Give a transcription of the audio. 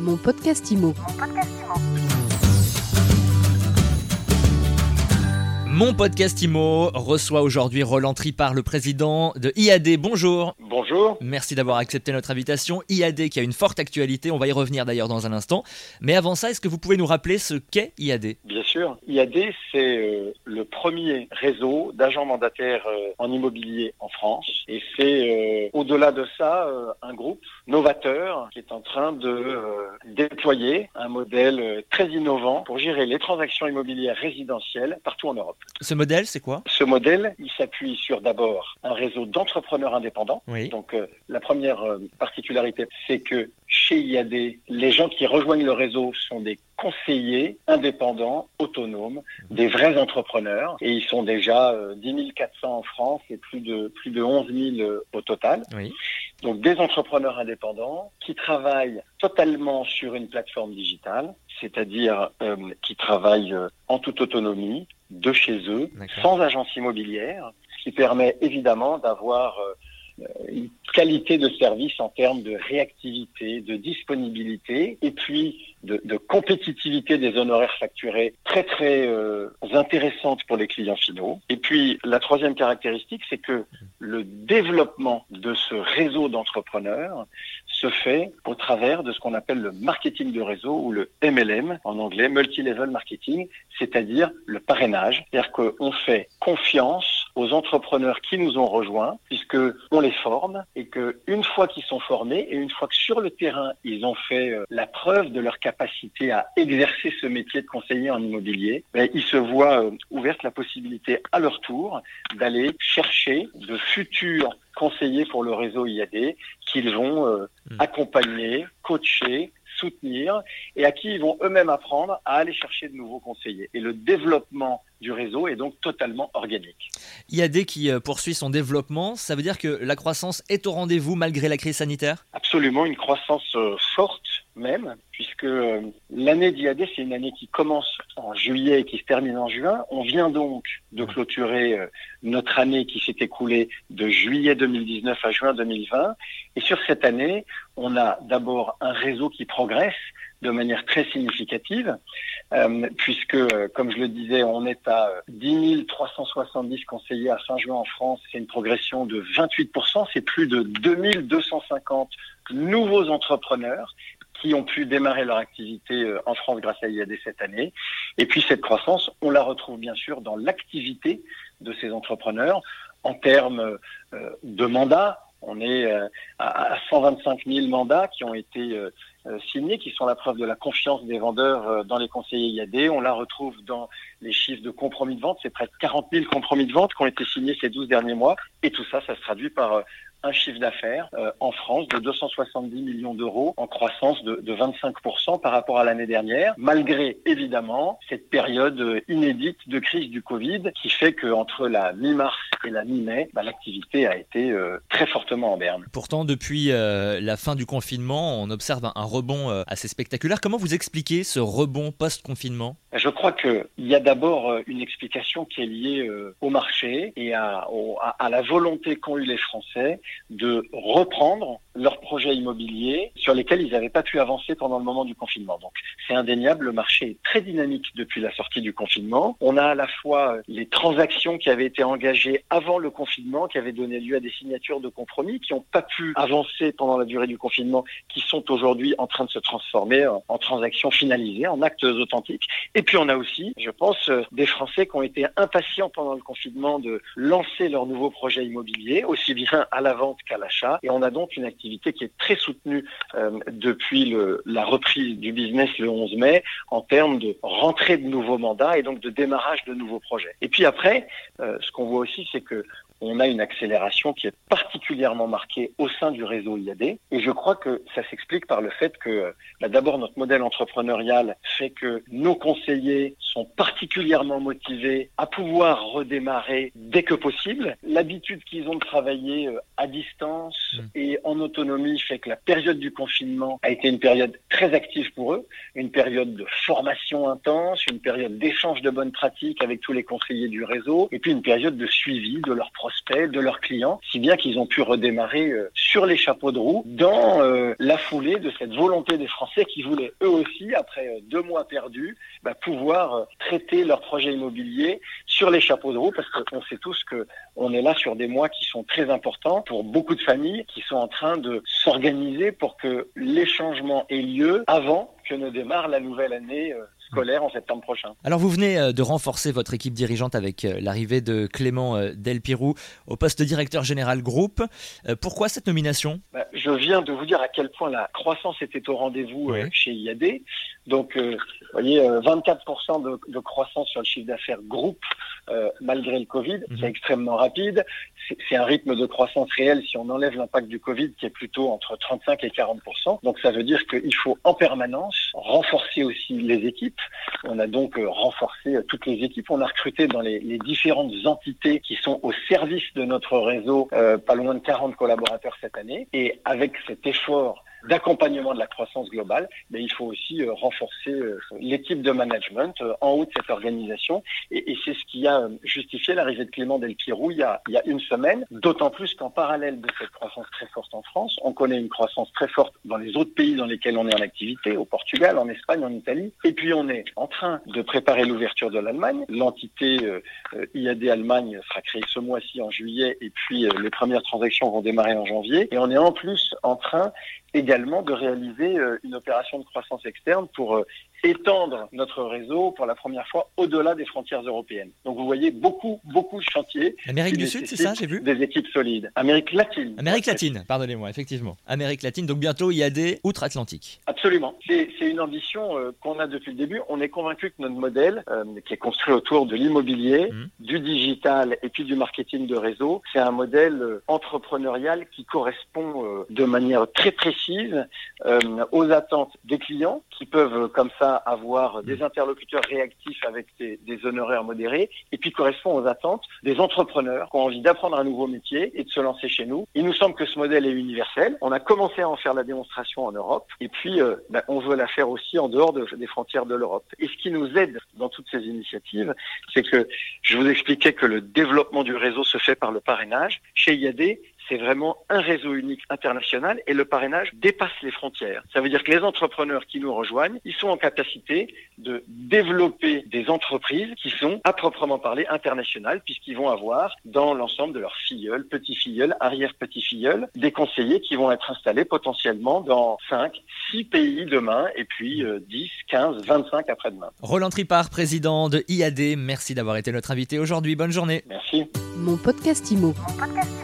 Mon podcast IMO. IMO reçoit aujourd'hui Roland Tripart, le président de IAD. Bonjour. Bonjour. Merci d'avoir accepté notre invitation. IAD qui a une forte actualité, on va y revenir d'ailleurs dans un instant. Mais avant ça, est-ce que vous pouvez nous rappeler ce qu'est IAD Bien sûr. IAD, c'est euh, le premier réseau d'agents mandataires euh, en immobilier en France. Et c'est, euh, au-delà de ça, un groupe novateur qui est en train de déployer un modèle très innovant pour gérer les transactions immobilières résidentielles partout en Europe. Ce modèle, c'est quoi? Ce modèle, il s'appuie sur d'abord un réseau d'entrepreneurs indépendants. Oui. Donc la première particularité, c'est que chez IAD, les gens qui rejoignent le réseau sont des conseillers indépendants, autonomes, des vrais entrepreneurs. Et ils sont déjà 10 400 en France et plus de, plus de 11 000 au total. Oui. Donc des entrepreneurs indépendants qui travaillent totalement sur une plateforme digitale, c'est-à-dire euh, qui travaillent euh, en toute autonomie, de chez eux, sans agence immobilière, ce qui permet évidemment d'avoir euh, une qualité de service en termes de réactivité, de disponibilité, et puis de, de compétitivité des honoraires facturés très très euh, intéressante pour les clients finaux. Et puis la troisième caractéristique, c'est que le développement de ce réseau d'entrepreneurs se fait au travers de ce qu'on appelle le marketing de réseau ou le MLM en anglais, multi-level marketing, c'est-à-dire le parrainage. C'est-à-dire qu'on fait confiance aux entrepreneurs qui nous ont rejoints puisque on les forme et que une fois qu'ils sont formés et une fois que sur le terrain ils ont fait euh, la preuve de leur capacité à exercer ce métier de conseiller en immobilier, ben, ils se voient euh, ouverte la possibilité à leur tour d'aller chercher de futurs conseillers pour le réseau IAD qu'ils vont euh, Mm. accompagner, coacher, soutenir et à qui ils vont eux-mêmes apprendre à aller chercher de nouveaux conseillers. Et le développement du réseau est donc totalement organique. IAD qui euh, poursuit son développement, ça veut dire que la croissance est au rendez-vous malgré la crise sanitaire? Absolument une croissance euh, forte même, puisque euh, l'année d'IAD, c'est une année qui commence en juillet et qui se termine en juin. On vient donc de clôturer euh, notre année qui s'est écoulée de juillet 2019 à juin 2020. Et sur cette année, on a d'abord un réseau qui progresse de manière très significative, euh, puisque, comme je le disais, on est à euh, 10 370 conseillers à fin juin en France. C'est une progression de 28%. C'est plus de 2250 nouveaux entrepreneurs qui ont pu démarrer leur activité euh, en France grâce à IAD cette année. Et puis cette croissance, on la retrouve bien sûr dans l'activité de ces entrepreneurs en termes euh, de mandats. On est euh, à, à 125 000 mandats qui ont été signés, qui sont la preuve de la confiance des vendeurs dans les conseillers IAD. On la retrouve dans les chiffres de compromis de vente. C'est près de 40 000 compromis de vente qui ont été signés ces 12 derniers mois. Et tout ça, ça se traduit par un chiffre d'affaires euh, en France de 270 millions d'euros en croissance de, de 25% par rapport à l'année dernière, malgré évidemment cette période euh, inédite de crise du Covid qui fait qu'entre la mi-mars et la mi-mai, bah, l'activité a été euh, très fortement en berne. Pourtant, depuis euh, la fin du confinement, on observe un, un rebond euh, assez spectaculaire. Comment vous expliquez ce rebond post-confinement? Je crois qu'il y a d'abord euh, une explication qui est liée euh, au marché et à, au- à- à la volonté qu'ont eu les Français de reprendre leurs projets immobiliers sur lesquels ils n'avaient pas pu avancer pendant le moment du confinement. Donc c'est indéniable, le marché est très dynamique depuis la sortie du confinement. On a à la fois euh, les transactions qui avaient été engagées avant le confinement, qui avaient donné lieu à des signatures de compromis, qui n'ont pas pu avancer pendant la durée du confinement, qui sont aujourd'hui en train de se transformer en, transactions finalisées, en actes authentiques. Et puis on a aussi, je pense, euh, des Français qui ont été impatients pendant le confinement de lancer leurs nouveaux projets immobiliers, aussi bien à la vente qu'à l'achat. Et on a donc une activité qui est très soutenue euh, depuis la reprise du business le 11 mai en termes de rentrée de nouveaux mandats et donc de démarrage de nouveaux projets. Et puis après, euh, ce qu'on voit aussi, c'est que on a une accélération qui est particulièrement marquée au sein du réseau IAD. Et je crois que ça s'explique par le fait que, bah, d'abord, notre modèle entrepreneurial fait que nos conseillers sont particulièrement motivés à pouvoir redémarrer dès que possible. L'habitude qu'ils ont de travailler euh, à distance Mm. et en autonomie fait que la période du confinement a été une période très active pour eux, une période de formation intense, une période d'échange de bonnes pratiques avec tous les conseillers du réseau, et puis une période de suivi de leurs projets de leurs clients, si bien qu'ils ont pu redémarrer euh, sur les chapeaux de roue dans euh, la foulée de cette volonté des Français qui voulaient eux aussi, après deux mois perdus, bah, pouvoir traiter leurs projets immobiliers sur les chapeaux de roue, parce qu'on sait tous que on est là sur des mois qui sont très importants pour beaucoup de familles qui sont en train de s'organiser pour que les changements aient lieu avant que ne démarre la nouvelle année scolaire en septembre prochain. Alors vous venez euh, de renforcer votre équipe dirigeante avec euh, l'arrivée de Clément euh, Delpirou au poste de directeur général groupe. Pourquoi cette nomination? Bah, Je viens de vous dire à quel point la croissance était au rendez-vous chez IAD. Donc, vous voyez, 24% de, de, croissance sur le chiffre d'affaires groupe malgré le Covid, mhm. c'est extrêmement rapide. C'est un rythme de croissance réel si on enlève l'impact du Covid qui est plutôt entre 35 et 40%. Donc ça veut dire qu'il faut en permanence renforcer aussi les équipes on a donc euh, renforcé euh, toutes les équipes. On a recruté dans les, différentes entités qui sont au service de notre réseau euh, pas loin de 40 collaborateurs cette année. Et avec cet effort d'accompagnement de la croissance globale, mais il faut aussi euh, renforcer euh, l'équipe de management euh, en haut de cette organisation. Et, c'est ce qui a justifié l'arrivée de Clément Del Pirou il y a, il y a une semaine, d'autant plus qu'en parallèle de cette croissance très forte en France, on connaît une croissance très forte dans les autres pays dans lesquels on est en activité, au Portugal, en Espagne, en Italie. Et puis on est en train de préparer l'ouverture de l'Allemagne. L'entité IAD Allemagne sera créée ce mois-ci en juillet et puis les premières transactions vont démarrer en janvier. Et on est en plus en train également de réaliser euh, une opération de croissance externe pour euh, étendre notre réseau pour la première fois au-delà des frontières européennes. Donc vous voyez beaucoup, beaucoup de chantiers. Amérique du Sud, c'est ça, j'ai vu Des équipes solides. Amérique latine. Amérique latine, pardonnez-moi, effectivement. Amérique latine, donc bientôt il y a des outre-Atlantique. Absolument. C'est une ambition euh, qu'on a depuis le début. On est convaincu que notre modèle, euh, qui est construit autour de l'immobilier, mmh. du digital et puis du marketing de réseau, c'est un modèle euh, entrepreneurial qui correspond de manière très précise aux attentes des clients qui peuvent comme ça avoir des interlocuteurs réactifs avec des, honoraires modérés et puis correspond aux attentes des entrepreneurs qui ont envie d'apprendre un nouveau métier et de se lancer chez nous. Il nous semble que ce modèle est universel. On a commencé à en faire la démonstration en Europe et puis euh, ben, on veut la faire aussi en dehors des frontières de l'Europe. Et ce qui nous aide dans toutes ces initiatives, c'est que je vous expliquais que le développement du réseau se fait par le parrainage. Chez IAD, c'est vraiment un réseau unique international et le parrainage dépasse les frontières. Ça veut dire que les entrepreneurs qui nous rejoignent, ils sont en capacité de développer des entreprises qui sont à proprement parler internationales puisqu'ils vont avoir dans l'ensemble de leurs filleuls, petits-filleuls, arrière-petits-filleuls, des conseillers qui vont être installés potentiellement dans 5, 6 pays demain et puis 10, 15, 25 après-demain. Roland Tripart, président de IAD, merci d'avoir été notre invité aujourd'hui. Bonne journée. Merci. Mon podcast Mon podcast Imo.